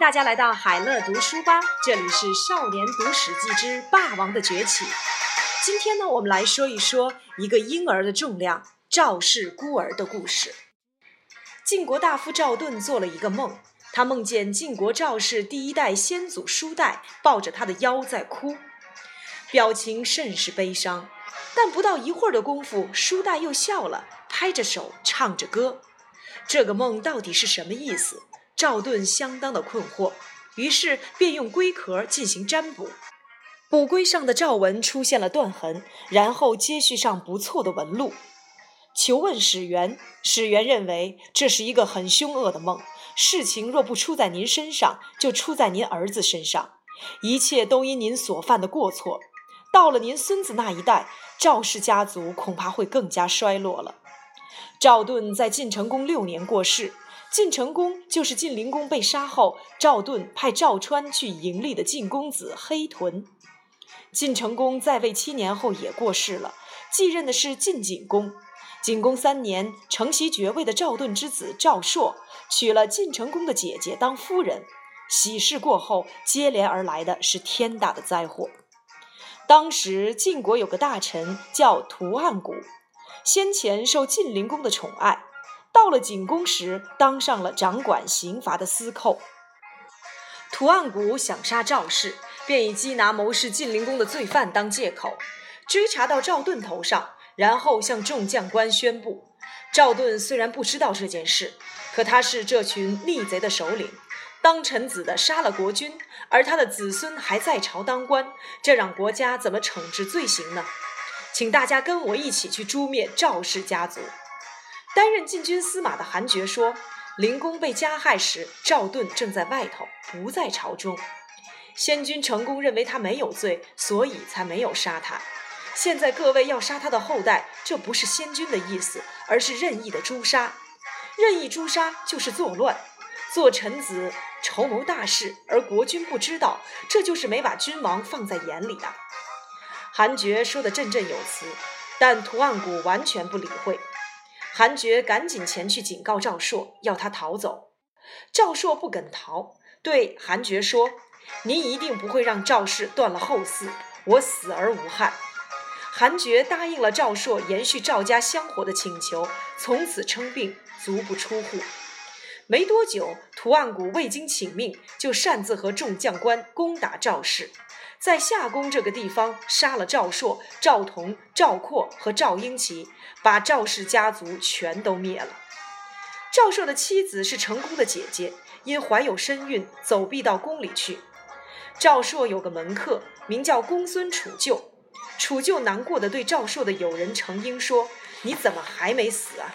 大家来到海乐读书吧，这里是《少年读史记之霸王的崛起》。今天呢，我们来说一说一个婴儿的重量——赵氏孤儿的故事。晋国大夫赵盾做了一个梦，他梦见晋国赵氏第一代先祖叔代抱着他的腰在哭，表情甚是悲伤。但不到一会儿的功夫，叔代又笑了，拍着手唱着歌。这个梦到底是什么意思？赵盾相当的困惑，于是便用龟壳进行占卜，卜龟上的赵文出现了断痕，然后接续上不错的纹路。求问史元，史元认为这是一个很凶恶的梦，事情若不出在您身上，就出在您儿子身上，一切都因您所犯的过错。到了您孙子那一代，赵氏家族恐怕会更加衰落了。赵盾在晋成公六年过世。晋成公就是晋灵公被杀后，赵盾派赵川去迎立的晋公子黑豚。晋成公在位七年后也过世了，继任的是晋景公。景公三年，承袭爵位的赵盾之子赵朔娶了晋成公的姐姐当夫人。喜事过后，接连而来的是天大的灾祸。当时晋国有个大臣叫屠岸贾，先前受晋灵公的宠爱。到了景公时，当上了掌管刑罚的司寇。屠岸贾想杀赵氏，便以缉拿谋士晋灵公的罪犯当借口，追查到赵盾头上，然后向众将官宣布：赵盾虽然不知道这件事，可他是这群逆贼的首领，当臣子的杀了国君，而他的子孙还在朝当官，这让国家怎么惩治罪行呢？请大家跟我一起去诛灭赵氏家族。担任禁军司马的韩厥说：“灵公被加害时，赵盾正在外头，不在朝中。先君成功认为他没有罪，所以才没有杀他。现在各位要杀他的后代，这不是先君的意思，而是任意的诛杀。任意诛杀就是作乱，做臣子筹谋大事，而国君不知道，这就是没把君王放在眼里啊。”韩厥说的振振有词，但屠岸贾完全不理会。韩厥赶紧前去警告赵朔，要他逃走。赵朔不肯逃，对韩厥说：“您一定不会让赵氏断了后嗣，我死而无憾。”韩厥答应了赵朔延续赵家香火的请求，从此称病，足不出户。没多久，屠岸贾未经请命，就擅自和众将官攻打赵氏。在夏宫这个地方杀了赵朔、赵同、赵括和赵婴齐，把赵氏家族全都灭了。赵朔的妻子是成功的姐姐，因怀有身孕，走避到宫里去。赵朔有个门客，名叫公孙杵臼。杵臼难过的对赵朔的友人程婴说：“你怎么还没死啊？”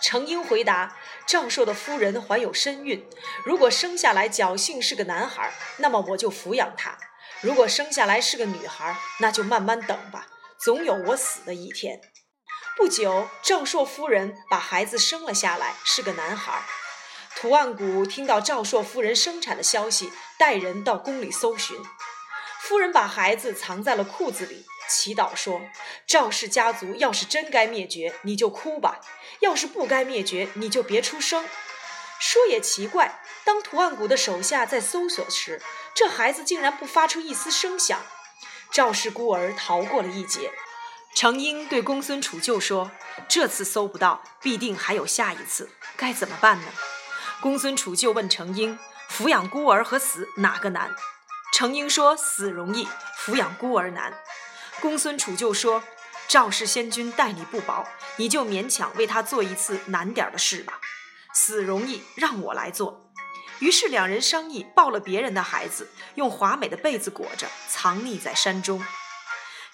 程婴回答：“赵朔的夫人怀有身孕，如果生下来侥幸是个男孩，那么我就抚养他。”如果生下来是个女孩，那就慢慢等吧，总有我死的一天。不久，赵朔夫人把孩子生了下来，是个男孩。屠岸贾听到赵朔夫人生产的消息，带人到宫里搜寻。夫人把孩子藏在了裤子里，祈祷说：“赵氏家族要是真该灭绝，你就哭吧；要是不该灭绝，你就别出声。”说也奇怪，当屠岸贾的手下在搜索时，这孩子竟然不发出一丝声响。赵氏孤儿逃过了一劫。程婴对公孙杵臼说：“这次搜不到，必定还有下一次，该怎么办呢？”公孙杵臼问程婴：“抚养孤儿和死哪个难？”程婴说：“死容易，抚养孤儿难。”公孙杵臼说：“赵氏先君待你不薄，你就勉强为他做一次难点的事吧。”死容易，让我来做。于是两人商议，抱了别人的孩子，用华美的被子裹着，藏匿在山中。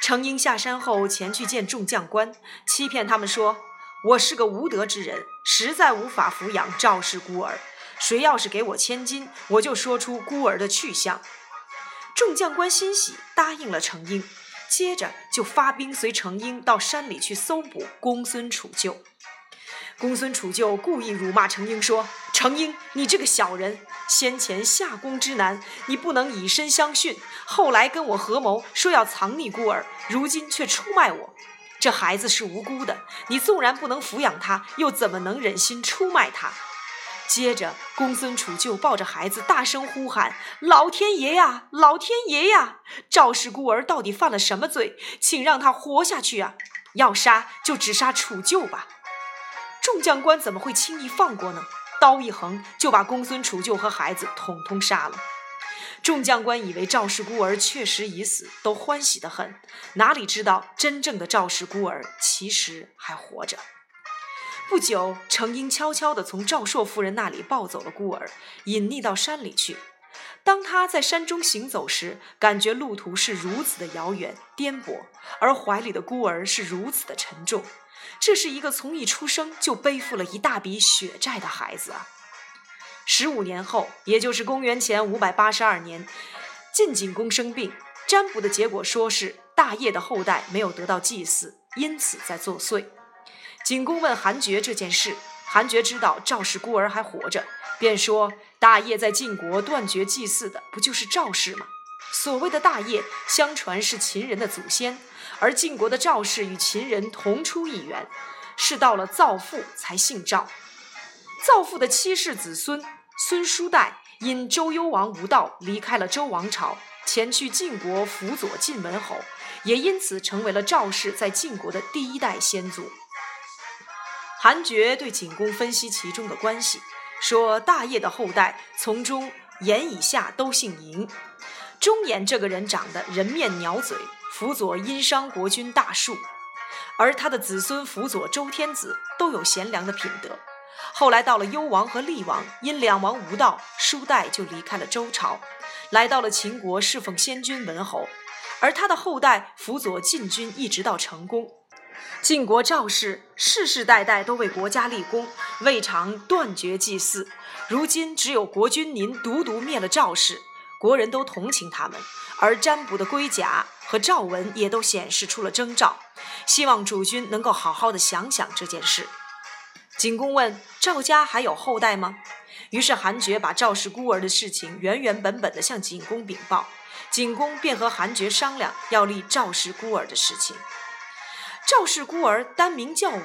程婴下山后，前去见众将官，欺骗他们说：“我是个无德之人，实在无法抚养赵氏孤儿。谁要是给我千金，我就说出孤儿的去向。”众将官欣喜，答应了程婴。接着就发兵随程婴到山里去搜捕公孙杵臼。公孙杵臼故意辱骂程婴说：“程婴，你这个小人，先前下宫之难，你不能以身相殉；后来跟我合谋，说要藏匿孤儿，如今却出卖我。这孩子是无辜的，你纵然不能抚养他，又怎么能忍心出卖他？”接着，公孙杵臼抱着孩子大声呼喊：“老天爷呀，老天爷呀！赵氏孤儿到底犯了什么罪？请让他活下去啊！要杀就只杀杵臼吧。”众将官怎么会轻易放过呢？刀一横，就把公孙杵臼和孩子统统杀了。众将官以为赵氏孤儿确实已死，都欢喜得很，哪里知道真正的赵氏孤儿其实还活着。不久，程婴悄悄地从赵朔夫人那里抱走了孤儿，隐匿到山里去。当他在山中行走时，感觉路途是如此的遥远颠簸，而怀里的孤儿是如此的沉重。这是一个从一出生就背负了一大笔血债的孩子啊！十五年后，也就是公元前五百八十二年，晋景公生病，占卜的结果说是大业的后代没有得到祭祀，因此在作祟。景公问韩厥这件事，韩厥知道赵氏孤儿还活着，便说：“大业在晋国断绝祭祀的，不就是赵氏吗？所谓的大业，相传是秦人的祖先，而晋国的赵氏与秦人同出一源，是到了造父才姓赵。造父的七世子孙孙叔代，因周幽王无道，离开了周王朝，前去晋国辅佐晋文侯，也因此成为了赵氏在晋国的第一代先祖。”韩厥对景公分析其中的关系，说大业的后代从中言以下都姓嬴。中衍这个人长得人面鸟嘴，辅佐殷商国君大树，而他的子孙辅佐周天子都有贤良的品德。后来到了幽王和厉王，因两王无道，叔代就离开了周朝，来到了秦国侍奉先君文侯，而他的后代辅佐晋军一直到成功。晋国赵氏世世代代都为国家立功，未尝断绝祭祀。如今只有国君您独独灭了赵氏，国人都同情他们，而占卜的龟甲和赵文也都显示出了征兆。希望主君能够好好的想想这件事。景公问：赵家还有后代吗？于是韩厥把赵氏孤儿的事情原原本本的向景公禀报，景公便和韩厥商量要立赵氏孤儿的事情。赵氏孤儿单名叫武。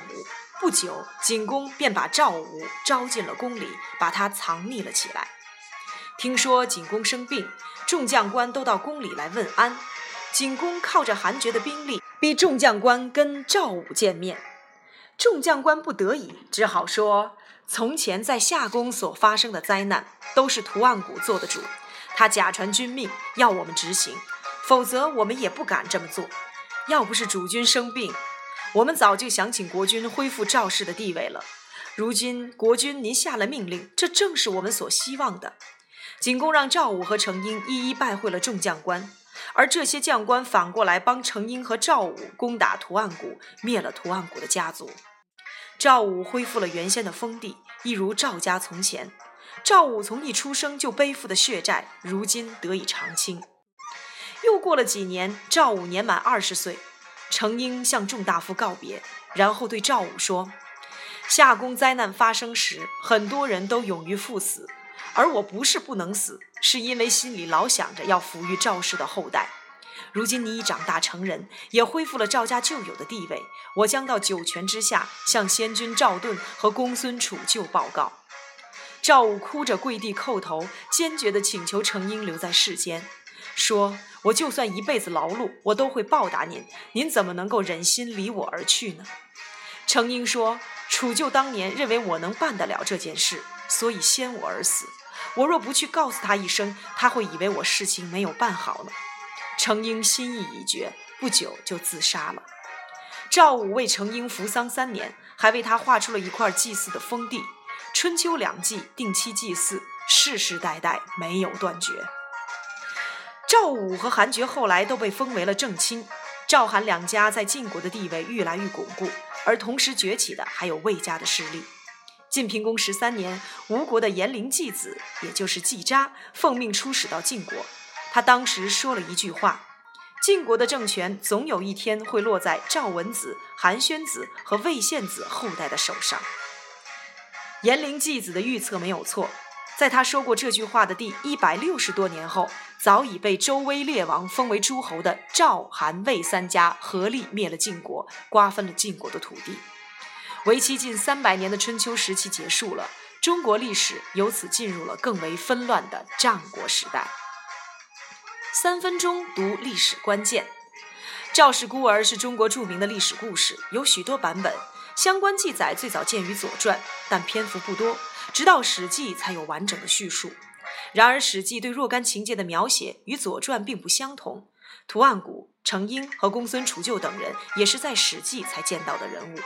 不久，景公便把赵武招进了宫里，把他藏匿了起来。听说景公生病，众将官都到宫里来问安。景公靠着韩厥的兵力，逼众将官跟赵武见面。众将官不得已，只好说：从前在夏宫所发生的灾难，都是图案谷做的主，他假传君命，要我们执行，否则我们也不敢这么做。要不是主君生病，我们早就想请国君恢复赵氏的地位了。如今国君您下了命令，这正是我们所希望的。景公让赵武和程婴一一拜会了众将官，而这些将官反过来帮程婴和赵武攻打图案谷，灭了图案谷的家族。赵武恢复了原先的封地，一如赵家从前。赵武从一出生就背负的血债，如今得以偿清。又过了几年，赵武年满二十岁。程婴向众大夫告别，然后对赵武说：“夏宫灾难发生时，很多人都勇于赴死，而我不是不能死，是因为心里老想着要抚育赵氏的后代。如今你已长大成人，也恢复了赵家旧有的地位，我将到九泉之下向先君赵盾和公孙杵臼报告。”赵武哭着跪地叩头，坚决地请求程婴留在世间。说：“我就算一辈子劳碌，我都会报答您。您怎么能够忍心离我而去呢？”程婴说：“楚舅当年认为我能办得了这件事，所以先我而死。我若不去告诉他一声，他会以为我事情没有办好呢。”程婴心意已决，不久就自杀了。赵武为程婴扶丧三年，还为他划出了一块祭祀的封地。春秋两季定期祭祀，世世代代没有断绝。赵武和韩厥后来都被封为了正卿，赵韩两家在晋国的地位愈来愈巩固，而同时崛起的还有魏家的势力。晋平公十三年，吴国的颜陵季子，也就是季札，奉命出使到晋国。他当时说了一句话：“晋国的政权总有一天会落在赵文子、韩宣子和魏献子后代的手上。”颜陵季子的预测没有错。在他说过这句话的第一百六十多年后，早已被周威烈王封为诸侯的赵、韩、魏三家合力灭了晋国，瓜分了晋国的土地。为期近三百年的春秋时期结束了，中国历史由此进入了更为纷乱的战国时代。三分钟读历史关键：赵氏孤儿是中国著名的历史故事，有许多版本。相关记载最早见于《左传》，但篇幅不多，直到《史记》才有完整的叙述。然而，《史记》对若干情节的描写与《左传》并不相同。图案谷、程婴和公孙杵臼等人也是在《史记》才见到的人物。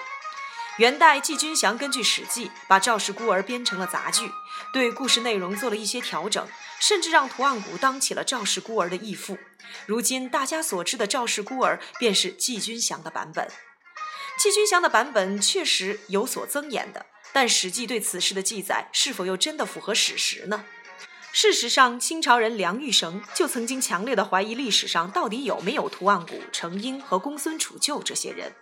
元代季君祥根据《史记》把赵氏孤儿编成了杂剧，对故事内容做了一些调整，甚至让图案谷当起了赵氏孤儿的义父。如今大家所知的赵氏孤儿，便是季君祥的版本。季君祥的版本确实有所增言的，但《史记》对此事的记载是否又真的符合史实呢？事实上，清朝人梁玉绳就曾经强烈的怀疑历史上到底有没有图案谷、程婴和公孙杵臼这些人。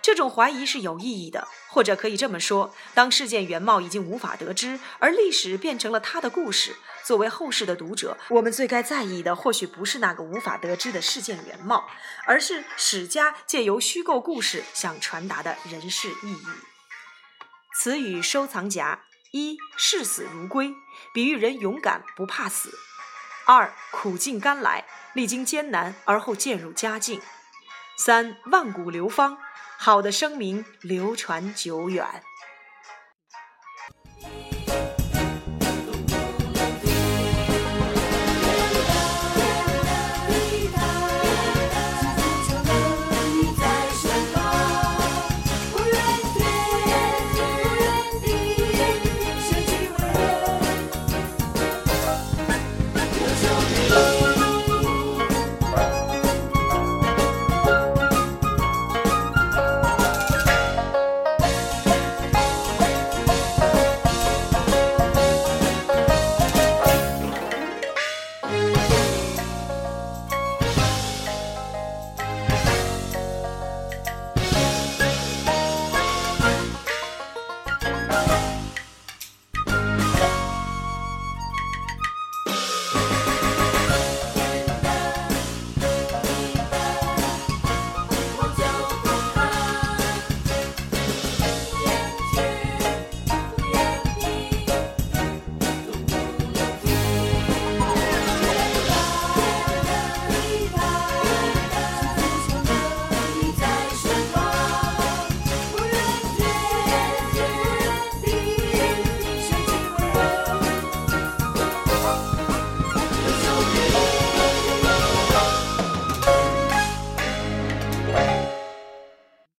这种怀疑是有意义的，或者可以这么说：当事件原貌已经无法得知，而历史变成了他的故事，作为后世的读者，我们最该在意的或许不是那个无法得知的事件原貌，而是史家借由虚构故事想传达的人事意义。词语收藏夹。一视死如归，比喻人勇敢不怕死；二苦尽甘来，历经艰难而后渐入佳境；三万古流芳，好的声名流传久远。